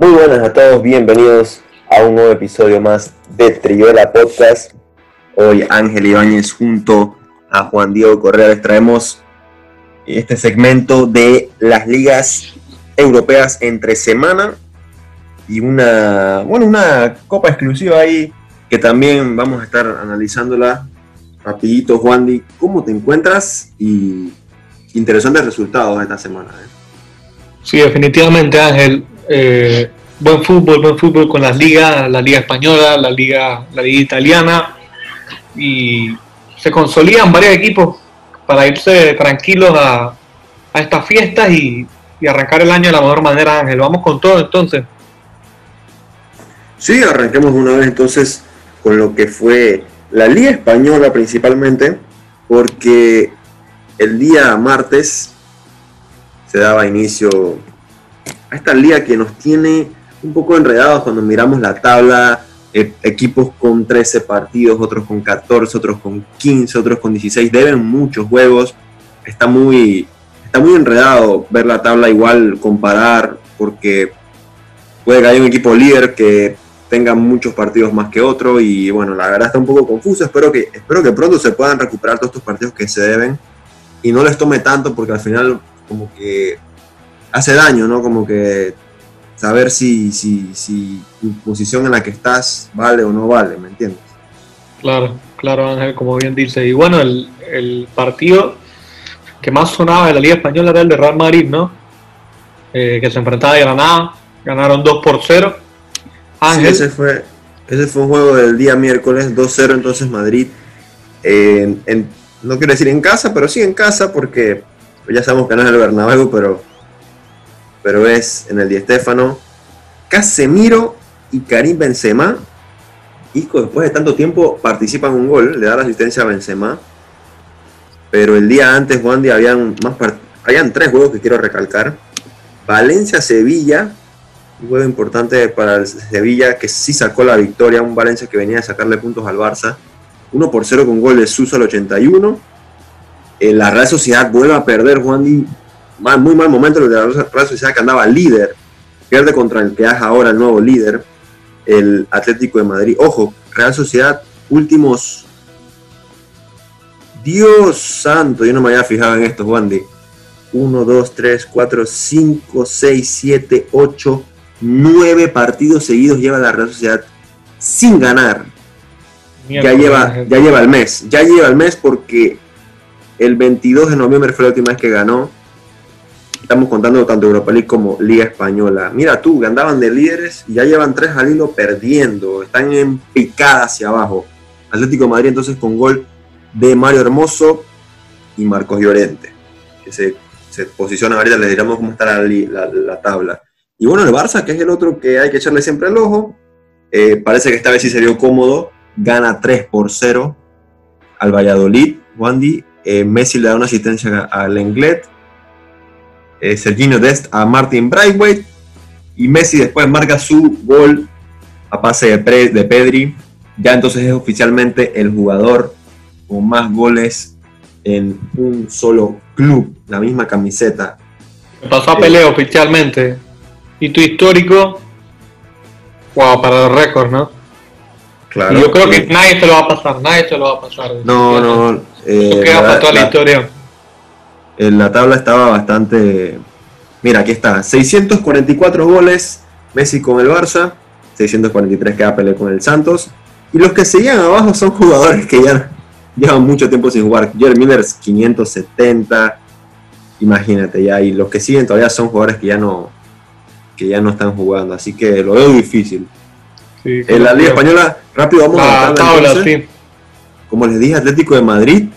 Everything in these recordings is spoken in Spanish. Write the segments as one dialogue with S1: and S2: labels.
S1: Muy buenas a todos, bienvenidos a un nuevo episodio más de Trivela Podcast. Hoy Ángel Ibáñez junto a Juan Diego Correa les traemos este segmento de las ligas europeas entre semana y una, bueno, una copa exclusiva ahí que también vamos a estar analizándola rapidito, Juan Di, ¿cómo te encuentras? Y interesantes resultados esta semana. ¿eh?
S2: Sí, definitivamente Ángel, eh, buen fútbol, buen fútbol con las ligas, la liga española, la liga, la liga italiana y se consolidan varios equipos para irse tranquilos a, estas fiestas y, y arrancar el año de la mejor manera, Ángel. Vamos con todo entonces.
S1: Sí, arranquemos una vez entonces con lo que fue la Liga Española principalmente, porque el día martes se daba inicio a esta liga que nos tiene un poco enredados cuando miramos la tabla, eh, equipos con 13 partidos, otros con 14, otros con 15, otros con 16, deben muchos juegos, está muy, está muy enredado ver la tabla igual, comparar, porque puede que haya un equipo líder que tenga muchos partidos más que otro y bueno, la verdad está un poco confuso. Espero que, espero que pronto se puedan recuperar todos estos partidos que se deben y no les tome tanto porque al final como que hace daño, ¿no? Como que saber si, si, si tu posición en la que estás vale o no vale, ¿me entiendes?
S2: Claro, claro Ángel, como bien dice. Y bueno, el, el partido que más sonaba de la Liga Española era el de Real Madrid, ¿no? Eh, que se enfrentaba a Granada, ganaron 2 por 0
S1: Sí, ese fue, ese fue un juego del día miércoles, 2-0 entonces Madrid. no quiero decir en casa, pero sí en casa, porque ya sabemos que no es el Bernabéu, pero, pero es en el Di Stéfano. Casemiro y Karim Benzema, y después de tanto tiempo participan un gol, le da la asistencia a Benzema. Pero el día antes, Juan, habían, más habían tres juegos que quiero recalcar. Valencia-Sevilla, un juego importante para el Sevilla que sí sacó la victoria, un Valencia que venía a sacarle puntos al Barça. 1 por 0 con gol de Suso al 81. Eh, la Real Sociedad vuelve a perder, Juan Muy mal momento de la Real Sociedad que andaba líder. Pierde contra el que es ahora el nuevo líder, el Atlético de Madrid. Ojo, Real Sociedad, últimos. Dios santo, yo no me había fijado en esto, Juan Di. 1, 2, 3, 4, 5, 6, 7, 8, nueve partidos seguidos lleva la Real Sociedad sin ganar. ya lleva, ya lleva el mes, ya lleva el mes porque el 22 de noviembre fue la última vez que ganó. Estamos contando tanto Europa League como Liga Española. Mira tú, que andaban de líderes y ya llevan tres al hilo perdiendo. Están en picada hacia abajo. Atlético Madrid entonces con gol de Mario Hermoso y Marcos Llorente. Que se, se posiciona ahorita, les diremos cómo está la tabla. Y bueno, el Barça, que es el otro que hay que echarle siempre el ojo, eh, parece que esta vez sí se dio cómodo, gana 3 por 0 al Valladolid, Wandy, eh, Messi le da una asistencia al Lenglet, eh, Serginho Dest a Martin Braithwaite, y Messi después marca su gol a pase de, de Pedri, ya entonces es oficialmente el jugador con más goles en un solo club, la misma camiseta.
S2: Pasó a pelea oficialmente. Y tu histórico, wow, para los récords, ¿no? Claro. yo creo que nadie se lo va a pasar, nadie se lo va a pasar.
S1: No, no.
S2: Eh, queda para toda la, historia.
S1: En la tabla estaba bastante. Mira, aquí está: 644 goles, Messi con el Barça, 643 queda Pelé con el Santos. Y los que seguían abajo son jugadores que ya llevan mucho tiempo sin jugar. Jerry Miller 570, imagínate ya. Y los que siguen todavía son jugadores que ya no, que ya no están jugando, así que lo veo difícil. en la Liga Española, rápido vamos a
S2: la tabla. Sí.
S1: Como les dije, Atlético de Madrid,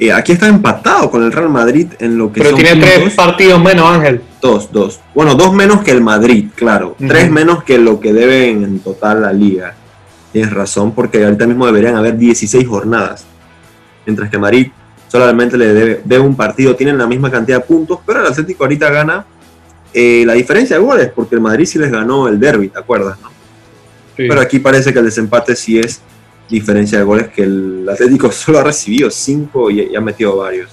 S1: eh, aquí está empatado con el Real Madrid en lo que
S2: Pero tiene tres partidos menos, Ángel.
S1: Dos, dos. Bueno, dos menos que el Madrid, claro. Tres menos que lo que deben en total la liga. Tienes razón, porque ahorita mismo deberían haber 16 jornadas. Mientras que Madrid solamente le debe, debe un partido, tienen la misma cantidad de puntos, pero el Atlético ahorita gana eh, la diferencia de goles, porque el Madrid sí les ganó el derby, ¿te acuerdas? No? Pero aquí parece que el desempate sí es diferencia de goles, que el Atlético solo ha recibido cinco y, ha metido varios.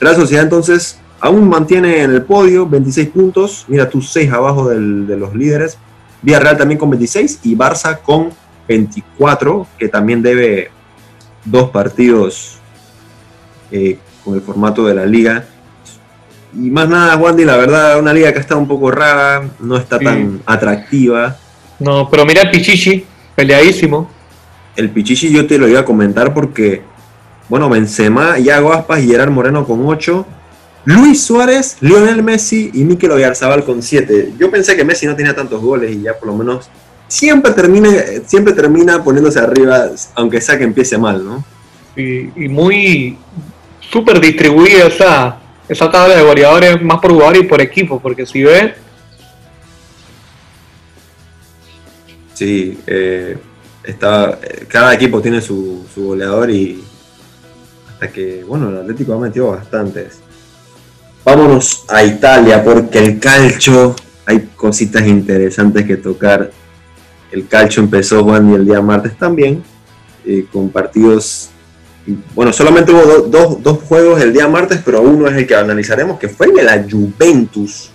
S1: La sociedad entonces aún mantiene en el podio 26 puntos. Mira, tú 6 abajo de los líderes. Villarreal también con 26 y Barça con 24, que también debe dos partidos eh, con el formato de la liga. Y más nada, Wandy, la verdad, una liga que está un poco rara, no está tan atractiva.
S2: No, pero mira el Pichichi, peleadísimo.
S1: El Pichichi yo te lo iba a comentar porque, bueno, Benzema, Iago Aspas y Gerard Moreno con 8. Luis Suárez, Lionel Messi y Mikel Oyarzabal con 7. Yo pensé que Messi no tenía tantos goles y ya por lo menos siempre termina, siempre termina poniéndose arriba, aunque sea que empiece mal, ¿no?
S2: Y, muy súper distribuida esa, esa tabla de goleadores más por jugador y por equipo, porque si ves...
S1: Sí, eh, está, cada equipo tiene su, su goleador y hasta que, bueno, el Atlético ha metido bastantes. Vámonos a Italia porque el calcio hay cositas interesantes que tocar. El calcio empezó Juan y el día martes también, eh, con partidos. Bueno, solamente hubo dos juegos el día martes, pero uno es el que analizaremos, que fue el de la Juventus,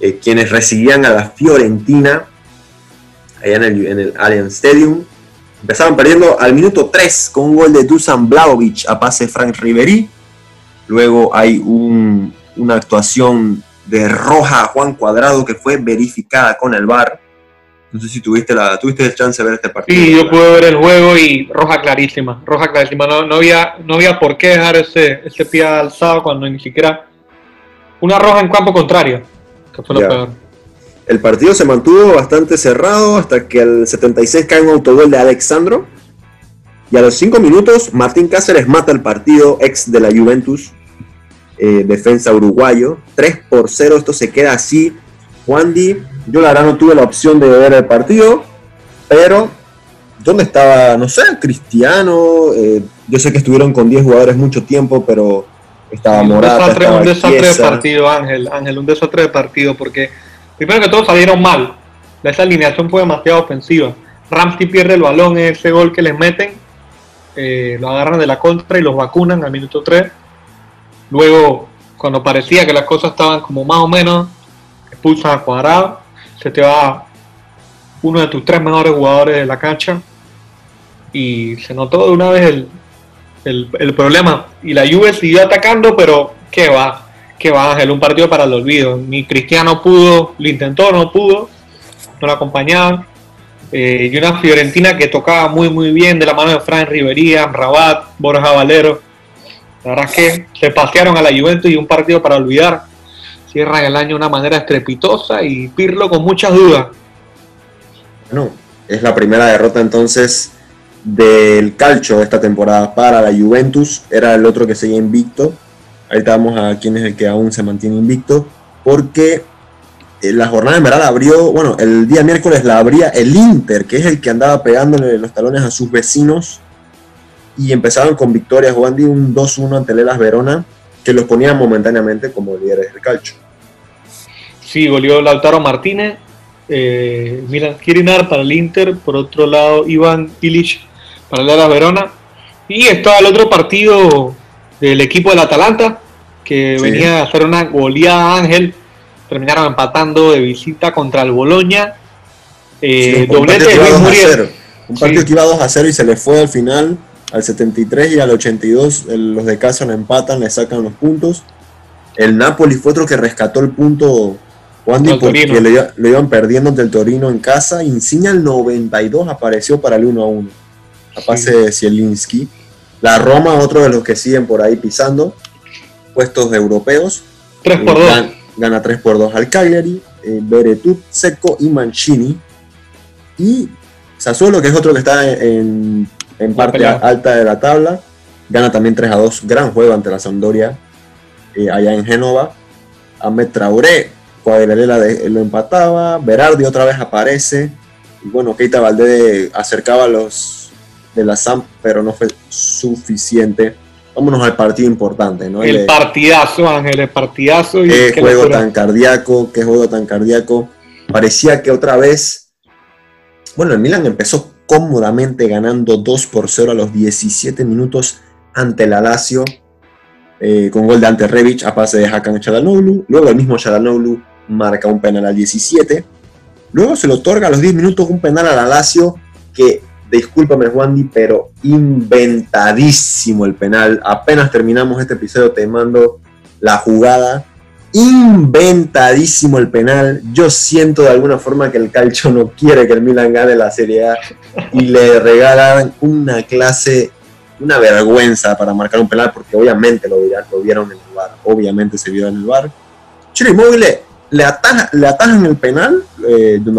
S1: eh, quienes recibían a la Fiorentina allá en el, en el Allianz Stadium. Empezaron perdiendo al minuto 3 con un gol de Dusan Blaovic a pase Frank Ribery Luego hay una actuación de Roja a Juan Cuadrado que fue verificada con el VAR. No sé si tuviste la tuviste el chance de ver este partido.
S2: Sí, yo pude ver el juego y roja clarísima, roja clarísima. No, no, había, no había por qué dejar ese, ese pie alzado cuando ni siquiera una roja en campo contrario, que fue lo peor.
S1: El partido se mantuvo bastante cerrado hasta que el 76 cae un autogol de Alexandro y a los 5 minutos, Martín Cáceres mata el partido ex de la Juventus, eh, defensa uruguayo. 3 por 0, esto se queda así. Juan Di, yo la verdad no tuve la opción de ver el partido, pero ¿dónde estaba? No sé, Cristiano. Eh, yo sé que estuvieron con 10 jugadores mucho tiempo, pero estaba Morata. Un desastre,
S2: un desastre de partido, Ángel, Ángel, un desastre de partido, porque primero que todos salieron mal. Esa alineación fue demasiado ofensiva. Ramsey pierde el balón en ese gol que les meten eh, lo agarran de la contra y los vacunan al minuto 3. Luego, cuando parecía que las cosas estaban como más o menos, expulsan a Cuadrado, se te va uno de tus tres mejores jugadores de la cancha y se notó de una vez el, el, problema. Y la Juve siguió atacando, pero ¿qué va? ¿Qué va, Ángel? Un partido para el olvido. Ni Cristiano pudo, lo intentó, no pudo, no lo acompañaban. Eh, y una Fiorentina que tocaba muy muy bien de la mano de Fran Rivería, Rabat, Borja Valero. La verdad es que se pasearon a la Juventus y un partido para olvidar. Cierran el año de una manera estrepitosa y Pirlo con muchas dudas.
S1: Bueno, es la primera derrota entonces del calcio de esta temporada para la Juventus. Era el otro que seguía invicto. Ahorita vamos a quién es el que aún se mantiene invicto. Porque eh, la jornada en verdad abrió, bueno, el día miércoles la abría el Inter, que es el que andaba pegándole los talones a sus vecinos. Y empezaron con victorias, jugando un 2-1 ante Lelas Verona, que los ponían momentáneamente como líderes del calcio.
S2: Sí, goleó Lautaro Martínez, eh, Milan Kirinar para el Inter, por otro lado Iván Illich para Lelas Verona. Y estaba el otro partido del equipo del Atalanta, que venía a hacer una goleada Ángel terminaron empatando de visita contra el Boloña.
S1: Eh, doblete de Luis Muriel. Un partido que iba 2 a 0 y se le fue al final, al 73 y al 82. los de casa lo empatan, le sacan los puntos. El Napoli fue otro que rescató el punto, Wandy, porque lo, iban perdiendo ante el Torino en casa. Insignia al 92 apareció para el 1 a 1. A pase de Zielinski. La Roma, otro de los que siguen por ahí pisando. Puestos europeos.
S2: 3 por 2
S1: gana 3 por 2 al Cagliari, eh, Beretut, Seco y Mancini. Y Sassuolo, que es otro que está en, parte alta de la tabla, gana también 3 a 2. Gran juego ante la Sampdoria eh, allá en Génova. Ahmed Traoré, Cuadrella lo empataba. Berardi otra vez aparece. Y bueno, Keita Valdés acercaba los de la Samp, pero no fue suficiente vámonos al partido importante, ¿no?
S2: El, partidazo, Ángel, el partidazo.
S1: Y qué juego tan cardíaco, qué juego tan cardíaco. Parecía que otra vez, bueno, el Milan empezó cómodamente ganando 2 por 0 a los 17 minutos ante la Lazio. eh, con gol de Ante Rebic a pase de Hakan Chalanoglu. Luego el mismo Chalanoglu marca un penal al 17. Luego se le otorga a los 10 minutos un penal a la Lazio que, discúlpame Wandy, pero inventadísimo el penal. Apenas terminamos este episodio te mando la jugada. Inventadísimo el penal. Yo siento de alguna forma que el Calcio no quiere que el Milan gane la Serie A y le regalan una clase una vergüenza para marcar un penal porque obviamente lo, lo vieron en el bar, obviamente se vio en el bar. Chile Inmóvil le, ataja, le atajan el penal eh, de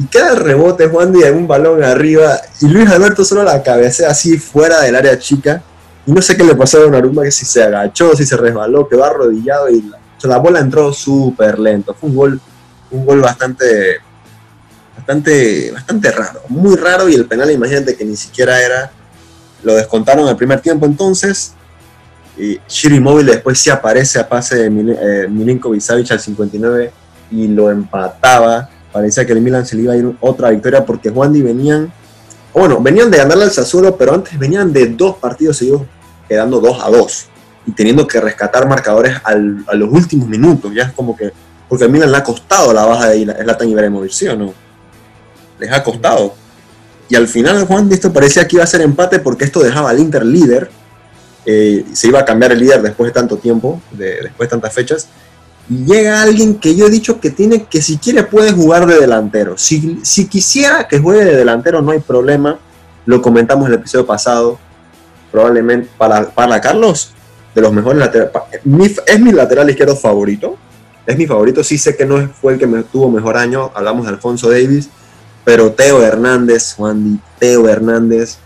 S1: y queda rebote Juan de un balón arriba y Luis Alberto solo la cabecea así fuera del área chica y no sé qué le pasó a Donnarumma que si se agachó, si se resbaló, quedó arrodillado y la, la bola entró súper lento. Fue un gol, un gol bastante, bastante, bastante raro, muy raro y el penal imagínate que ni siquiera era lo descontaron el primer tiempo entonces. Y Shiri Móvil después sí aparece a pase de eh, Milinkovic Savic al 59 y lo empataba. Parecía que el Milan se le iba a ir otra victoria porque Juan Di venían, bueno, venían de ganarle al Sassuolo, pero antes venían de dos partidos seguidos quedando 2 a 2 y teniendo que rescatar marcadores a los últimos minutos. Ya es como que, porque al Milan le ha costado la baja de Zlatan Ibrahimovic, ¿sí o no? Les ha costado. Y al final, Juan, esto parecía que iba a ser empate porque esto dejaba al Inter líder. Eh, se iba a cambiar el líder después de tanto tiempo, de, después de tantas fechas. Y llega alguien que yo he dicho que tiene que si quiere puede jugar de delantero. Si, si quisiera que juegue de delantero no hay problema. Lo comentamos en el episodio pasado. Probablemente para, para Carlos, de los mejores laterales. Es mi lateral izquierdo favorito. Es mi favorito. Sí sé que no fue el que me tuvo mejor año. Hablamos de Alfonso Davis pero Teo Hernández, Juan Teo Hernández,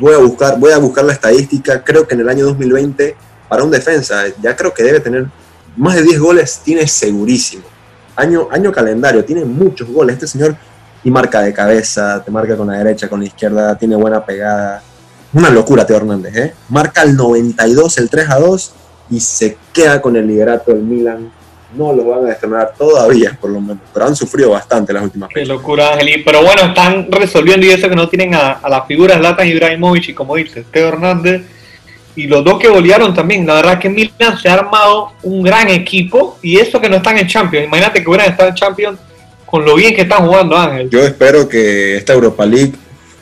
S1: voy a buscar, voy a buscar la estadística, creo que en el año 2020, para un defensa, ya creo que debe tener más de 10 goles, tiene segurísimo. Año, año calendario, tiene muchos goles. Este señor y marca de cabeza, te marca con la derecha, con la izquierda, tiene buena pegada. Una locura Teo Hernández, ¿eh? Marca el 92, el 3 a 2 y se queda con el liderato del Milan no lo van a estrenar todavía, por lo menos, pero han sufrido bastante las últimas
S2: fechas. Qué locura, Ángel. Pero bueno, están resolviendo y eso que no tienen a, a las figuras Latan Ibrahimovic y como dices, Teo Hernández y los dos que golearon también. La verdad que Milan se ha armado un gran equipo y eso que no están en Champions. Imagínate que hubieran estado en Champions con lo bien que están jugando Ángel.
S1: Yo espero que esta Europa League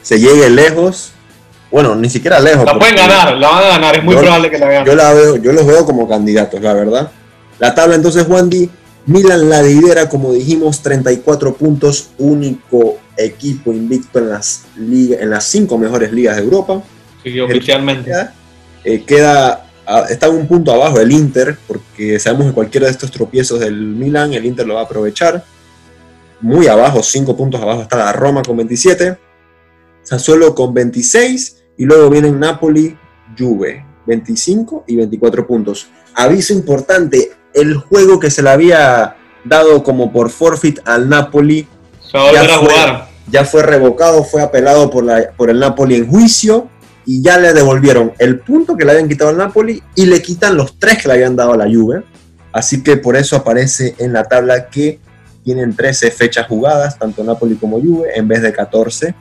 S1: se llegue lejos. Bueno, ni siquiera lejos.
S2: La pueden ganar, la van a ganar, es muy probable que la ganen.
S1: Yo la veo, yo los veo como candidatos, la verdad. La tabla entonces, Wandy, Milan la lidera, como dijimos, 34 puntos, único equipo invicto en las, en las cinco mejores ligas de Europa.
S2: Sí, oficialmente.
S1: Eh, queda, está un punto abajo el Inter, porque sabemos que cualquiera de estos tropiezos del Milan, el Inter lo va a aprovechar. Muy abajo, cinco puntos abajo está la Roma con 27, Sassuolo con 26, y luego vienen Napoli, Juve, 25 y 24 puntos. Aviso importante, el juego que se le había dado como por forfeit al Napoli
S2: ya fue,
S1: ya fue revocado, fue apelado por, la, por el Napoli en juicio y ya le devolvieron el punto que le habían quitado al Napoli y le quitan los tres que le habían dado a la Juve. Así que por eso aparece en la tabla que tienen 13 fechas jugadas, tanto Napoli como Juve, en vez de 14.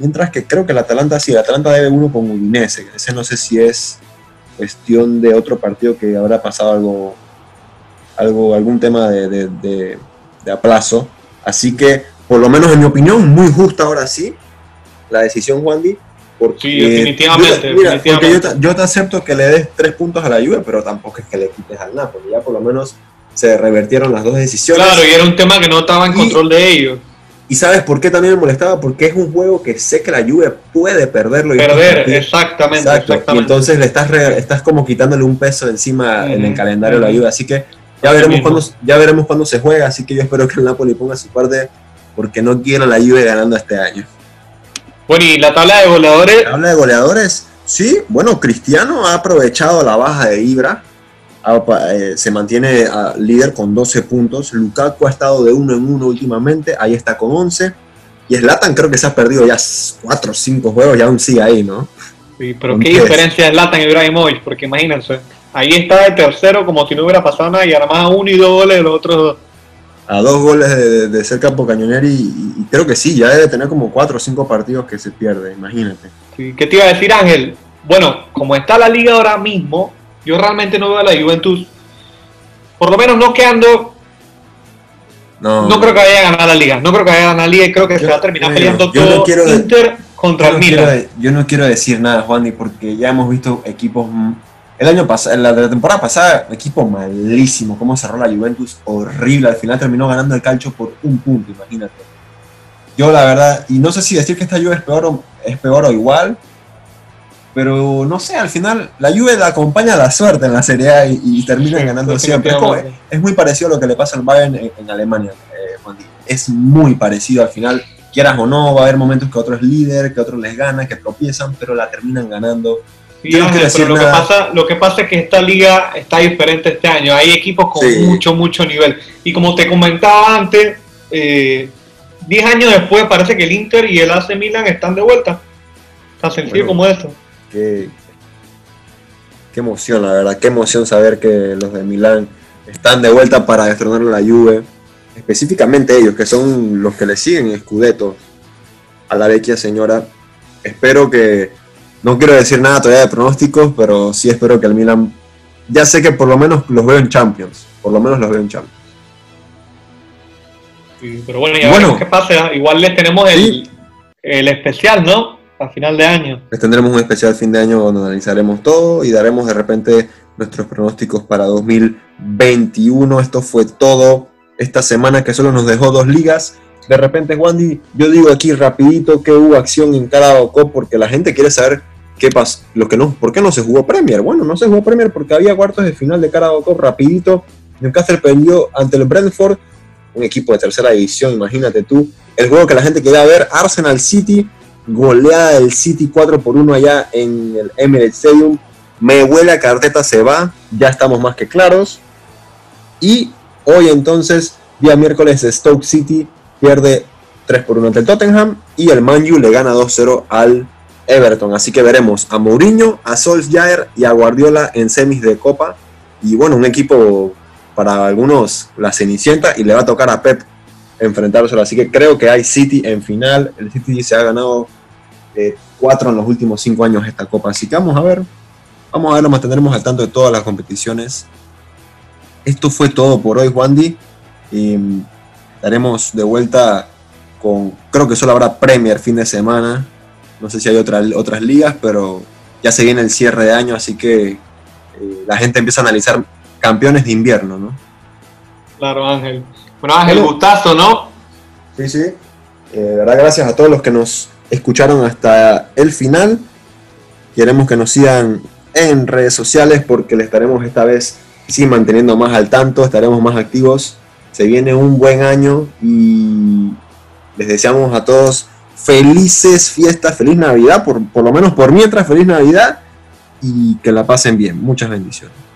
S1: Mientras que creo que el Atalanta sí, el Atalanta debe uno con Udinese. Ese no sé si es cuestión de otro partido que habrá pasado algo algo, algún tema de, de, aplazo. Así que, por lo menos en mi opinión, muy justa ahora sí la decisión, Wandy. Porque,
S2: sí, definitivamente.
S1: Yo, te, acepto que le des tres puntos a la Juve, pero tampoco es que le quites al Napoli. Ya por lo menos se revertieron las dos decisiones.
S2: Claro, y era un tema que no estaba en control de ellos.
S1: ¿Y sabes por qué también me molestaba? Porque es un juego que sé que la Juve puede perderlo. Y
S2: Perder, exactamente, exactamente.
S1: Y entonces le estás, estás como quitándole un peso encima en el calendario de la Juve. Así que ya veremos, cuándo, ya veremos cuándo se juega, así que yo espero que el Napoli ponga su parte porque no quiero la Juve ganando este año.
S2: Bueno, y la tabla de goleadores.
S1: La tabla de goleadores, sí, bueno, Cristiano ha aprovechado la baja de Ibra, eh, se mantiene ah, líder con 12 puntos. Lukaku ha estado de uno en uno últimamente, ahí está con 11. Y Slatan creo que se ha perdido ya 4 o 5 juegos y aún sigue ahí, ¿no?
S2: Sí, pero qué diferencia es Slatan y Ibrahimovic, porque imagínense Ahí está el tercero como si no hubiera pasado nada y además uno y dos goles de los otros dos.
S1: A dos goles de, de ser campo cañonero y, creo que sí, ya debe tener como cuatro o cinco partidos que se pierde, imagínate.
S2: ¿Qué te iba a decir Ángel? Bueno, como está la liga ahora mismo, Yo realmente no veo a la Juventus, por lo menos no quedando. No, no creo que vaya a ganar la liga. No creo que vaya a ganar la liga y creo que se va a terminar peleando todo Inter contra el Milan.
S1: yo no quiero decir nada, Juan, porque ya hemos visto equipos el año pasado, la, temporada pasada, equipo malísimo, cómo cerró la Juventus, horrible. Al final terminó ganando el calcio por un punto, imagínate. Yo la verdad, y no sé si decir que esta Juve es peor o, es peor o igual, pero no sé, al final la Juve la acompaña la suerte en la Serie A y, termina ganando siempre. Es, muy parecido a lo que le pasa al Bayern en, Alemania, eh, Es muy parecido al final, quieras o no, va a haber momentos que otro es líder, que otro les gana, que tropiezan, pero la terminan ganando
S2: pero lo que, pasa, lo que pasa es que esta liga está diferente este año. Hay equipos con mucho, mucho nivel. Y como te comentaba antes, 10 eh, años después parece que el Inter y el AC Milan están de vuelta. Tan sencillo como esto.
S1: Qué, qué emoción, la verdad. Qué emoción saber que los de Milán están de vuelta para destronar la Juve. Específicamente ellos, que son los que le siguen Scudetto a la vecchia señora. Espero que no quiero decir nada todavía de pronósticos, pero sí espero que el Milan. Ya sé que por lo menos los veo en Champions. Por lo menos los veo en Champions.
S2: pero bueno, ya bueno, qué pasa. Igual les tenemos el, el especial, ¿no? A final de año.
S1: Les tendremos un especial fin de año donde analizaremos todo y daremos de repente nuestros pronósticos para 2021. Esto fue todo esta semana que solo nos dejó dos ligas. De repente, Wandy, yo digo aquí rapidito que hubo acción en cada OCO porque la gente quiere saber ¿Qué pasa? Lo que no, ¿Por qué no se jugó Premier? Bueno, no se jugó Premier porque había cuartos de final de Carabao Cup rapidito. Newcastle perdió ante el Brentford, un equipo de tercera división, imagínate tú. El juego que la gente quería ver, Arsenal City, goleada del City 4 por 1 allá en el Emirates Stadium. Me huele a carteta, se va, ya estamos más que claros. Y hoy entonces, día miércoles, Stoke City pierde 3 por 1 ante el Tottenham y el Manju le gana 2-0 al Everton. Así que veremos a Mourinho, a Solskjaer y a Guardiola en semis de Copa. Y bueno, un equipo para algunos la cenicienta y le va a tocar a Pep enfrentárselo. Así que creo que hay City en final. El City se ha ganado eh, cuatro en los últimos cinco años esta Copa. Así que vamos a ver. Vamos a ver, nos mantendremos al tanto de todas las competiciones. Esto fue todo por hoy, Wandy. Y mm, estaremos de vuelta con, creo que solo habrá Premier fin de semana. No sé si hay otras otras ligas, pero ya se viene el cierre de año, así que eh, la gente empieza a analizar campeones de invierno, ¿no?
S2: Claro, Ángel. Bueno, Ángel, gustazo, ¿no?
S1: Sí, sí. Eh, de verdad, gracias a todos los que nos escucharon hasta el final. Queremos que nos sigan en redes sociales porque le estaremos esta vez sí manteniendo más al tanto, estaremos más activos. Se viene un buen año y les deseamos a todos felices fiestas, feliz Navidad, por, por lo menos por mientras, feliz Navidad y que la pasen bien. Muchas bendiciones.